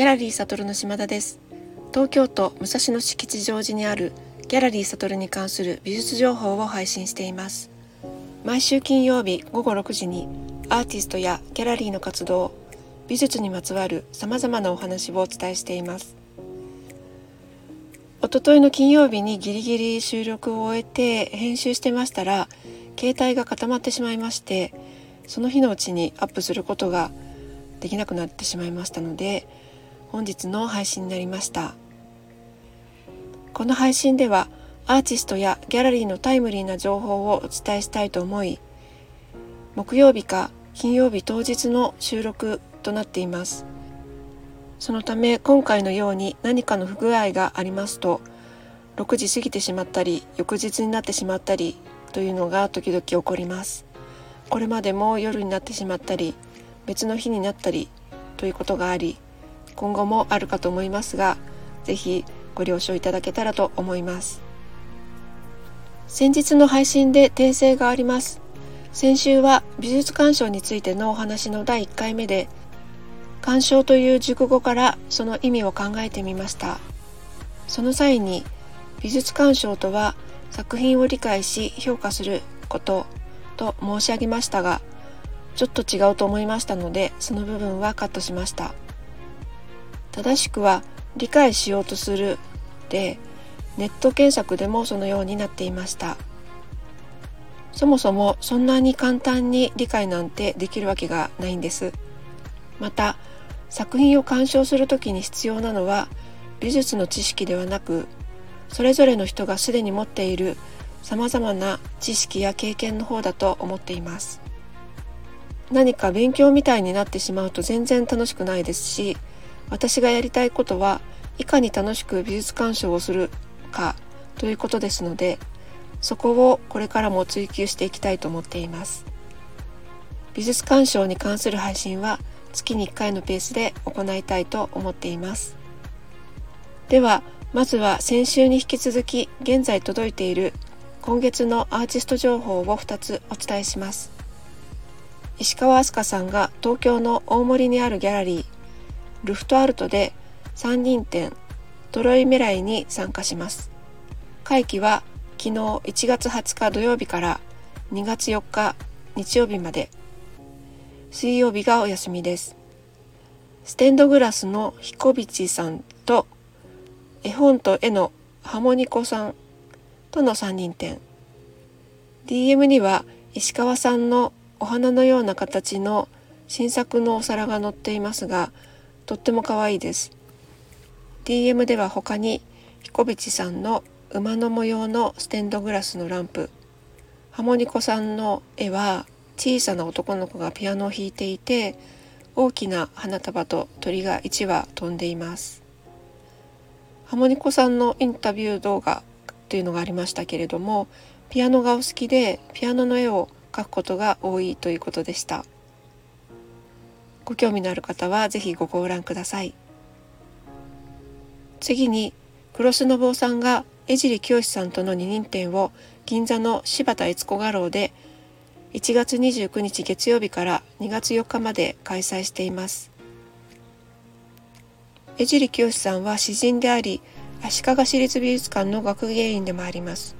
ギャラリーサトルの島田です。東京都武蔵野市吉祥寺にあるギャラリーサトルに関する美術情報を配信しています。毎週金曜日午後6時にアーティストやギャラリーの活動美術にまつわる様々なお話をお伝えしています。おとといの金曜日にギリギリ収録を終えて編集してましたら携帯が固まってしまいましてその日のうちにアップすることができなくなってしまいましたので本日の配信になりました。この配信ではアーティストやギャラリーのタイムリーな情報をお伝えしたいと思い木曜日か金曜日当日の収録となっています。そのため今回のように何かの不具合がありますと6時過ぎてしまったり翌日になってしまったりというのが時々起こります。これまでも夜になってしまったり別の日になったりということがあり今後もあるかと思いますが是非ご了承いただけたらと思います。先日の配信で訂正があります。先週は美術鑑賞についてのお話の第1回目で鑑賞という熟語からその意味を考えてみました。その際に美術鑑賞とは作品を理解し評価することと申し上げましたがちょっと違うと思いましたのでその部分はカットしました。正しくは理解しようとするでネット検索でもそのようになっていました。そもそもそんなに簡単に理解なんてできるわけがないんです。また作品を鑑賞する時に必要なのは美術の知識ではなくそれぞれの人がすでに持っているさまざまな知識や経験の方だと思っています。何か勉強みたいになってしまうと全然楽しくないですし私がやりたいことはいかに楽しく美術鑑賞をするかということですのでそこをこれからも追求していきたいと思っています。美術鑑賞に関する配信は月に1回のペースで行いたいと思っています。ではまずは先週に引き続き現在届いている今月のアーティスト情報を2つお伝えします。石川飛鳥さんが東京の大森にあるギャラリールフトアルトで3人展トロイメライに参加します。会期は昨日1月20日土曜日から2月4日日曜日まで。水曜日がお休みです。ステンドグラスのヒコビチさんと絵本と絵のハモニコさんとの3人展。DM には石川さんのお花のような形の新作のお皿が載っていますがとっても可愛いです。DM では他に彦淵さんの馬の模様のステンドグラスのランプ。ハモニコさんの絵は小さな男の子がピアノを弾いていて大きな花束と鳥が1羽飛んでいます。ハモニコさんのインタビュー動画というのがありましたけれどもピアノがお好きでピアノの絵を描くことが多いということでした。ご興味のある方は是非ごご覧ください。次に黒須信夫さんが江尻清さんとの二人展を銀座の柴田悦子画廊で1月29日月曜日から2月4日まで開催しています。江尻清さんは詩人であり足利市立美術館の学芸員でもあります。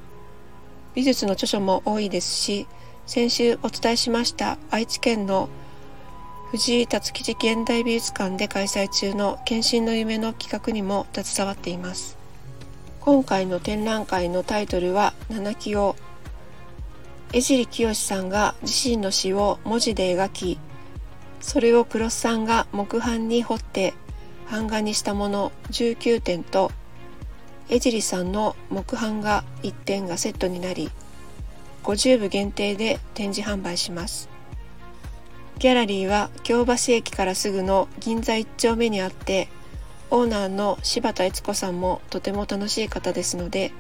美術の著書も多いですし先週お伝えしました愛知県の藤井辰吉現代美術館で開催中の献身の夢の企画にも携わっています。今回の展覧会のタイトルは七木を江尻清さんが自身の詩を文字で描きそれを黒須さんが木版に彫って版画にしたもの19点と江尻さんの木版画1点がセットになり50部限定で展示販売します。ギャラリーは京橋駅からすぐの銀座1丁目にあってオーナーの柴田悦子さんもとても楽しい方ですので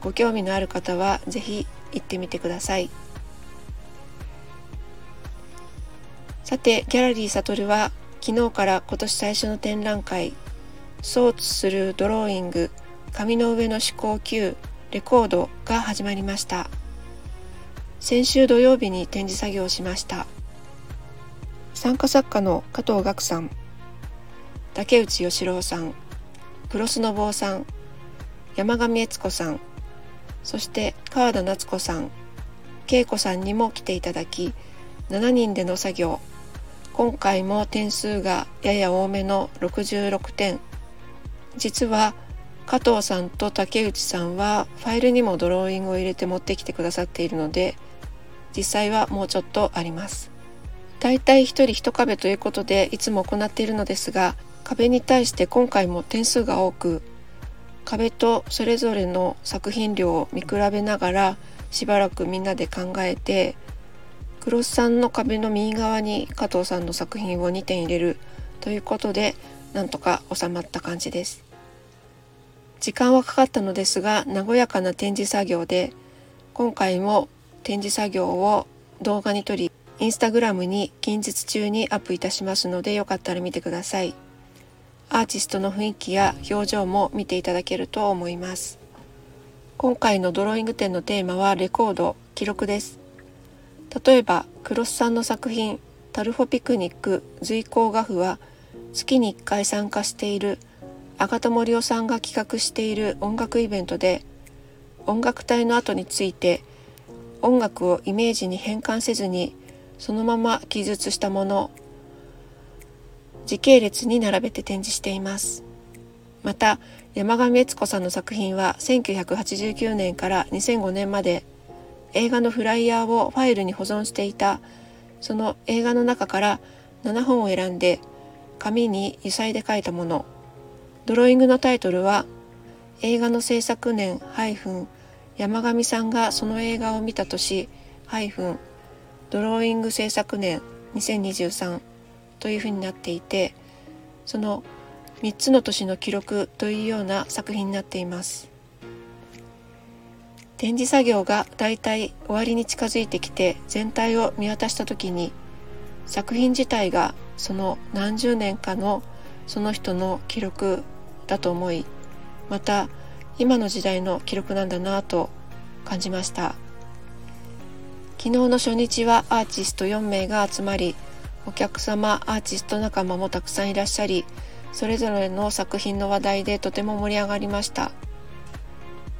ご興味のある方は是非行ってみてください。さてギャラリーサトルは昨日から今年最初の展覧会「ソーツするドローイング紙の上の思考級レコードが始まりました。先週土曜日に展示作業をしました。参加作家の加藤岳さん竹内義郎さんクロスの坊さん山上悦子さんそして川田夏子さん恵子さんにも来ていただき7人での作業。今回も点数がやや多めの66点。実は加藤さんと竹内さんはファイルにもドローイングを入れて持ってきてくださっているので実際はもうちょっとあります。だいたい1人1壁ということでいつも行っているのですが壁に対して今回も点数が多く壁とそれぞれの作品量を見比べながらしばらくみんなで考えてクロスさんの壁の右側に加藤さんの作品を2点入れるということでなんとか収まった感じです。時間はかかったのですが和やかな展示作業で今回も展示作業を動画に撮りインスタグラムに近日中にアップいたしますのでよかったら見てください。アーティストの雰囲気や表情も見ていただけると思います。今回のドローイング展のテーマはレコード記録です。例えばクロスさんの作品タルフォピクニック随行画譜は月に1回参加している赤田森夫さんが企画している音楽イベントで音楽隊の後について音楽をイメージに変換せずにそのまま記述したもの時系列に並べて展示しています。また山上悦子さんの作品は1989年から2005年まで映画のフライヤーをファイルに保存していたその映画の中から7本を選んで紙に油彩で書いたもの。ドローイングのタイトルは映画の制作年山上さんがその映画を見た年ドローイング制作年2023というふうになっていてその3つの年の記録というような作品になっています。展示作業がだいたい終わりに近づいてきて全体を見渡した時に作品自体がその何十年かのその人の記録だと思いまた今の時代の記録なんだなと感じました。昨日の初日はアーティスト4名が集まりお客様アーティスト仲間もたくさんいらっしゃりそれぞれの作品の話題でとても盛り上がりました。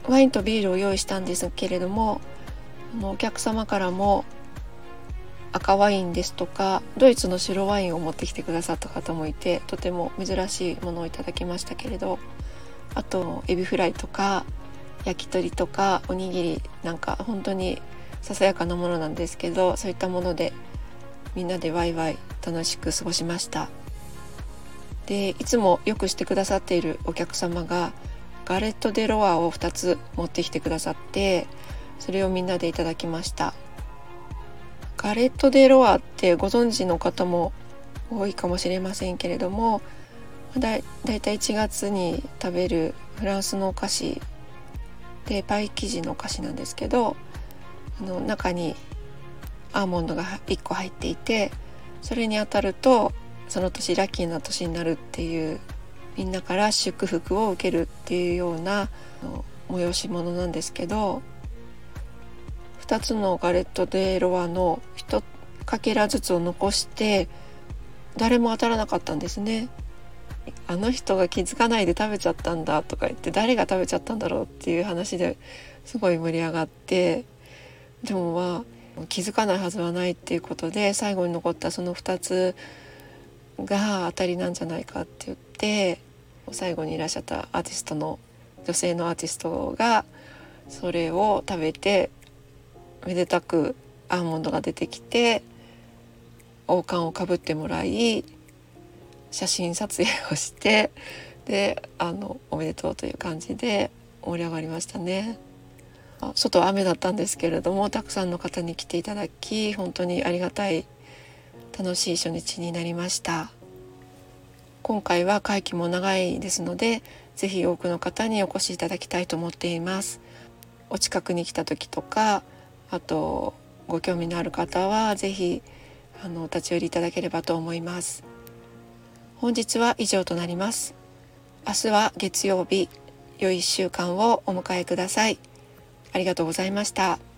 ワインとビールを用意したんですけれどもお客様からも赤ワインですとかドイツの白ワインを持ってきてくださった方もいてとても珍しいものをいただきましたけれどあとエビフライとか焼き鳥とかおにぎりなんか本当にささやかなものなんですけどそういったものでみんなでワイワイ楽しく過ごしました。でいつもよくしてくださっているお客様がガレット・デ・ロワを2つ持ってきてくださってそれをみんなでいただきました。ガレット・デ・ロワってご存知の方も多いかもしれませんけれどもだいたい1月に食べるフランスのお菓子でパイ生地のお菓子なんですけどあの中にアーモンドが1個入っていてそれに当たるとその年ラッキーな年になるっていうみんなから祝福を受けるっていうような催し物なんですけど2つのガレット・デ・ロワの1かけらずつを残して誰も当たらなかったんですね。あの人が気づかないで食べちゃったんだとか言って誰が食べちゃったんだろうっていう話ですごい盛り上がってでもまあ気づかないはずはないっていうことで最後に残ったその2つが当たりなんじゃないかって言って最後にいらっしゃったアーティストの女性のアーティストがそれを食べてめでたくアーモンドが出てきて王冠をかぶってもらい写真撮影をしてであのおめでとうという感じで盛り上がりましたね。外は雨だったんですけれどもたくさんの方に来ていただき本当にありがたい楽しい初日になりました。今回は会期も長いですので是非多くの方にお越しいただきたいと思っています。お近くに来た時とかあとご興味のある方は是非あの立ち寄りいただければと思います。本日は以上となります。明日は月曜日良い1週間をお迎えください。ありがとうございました。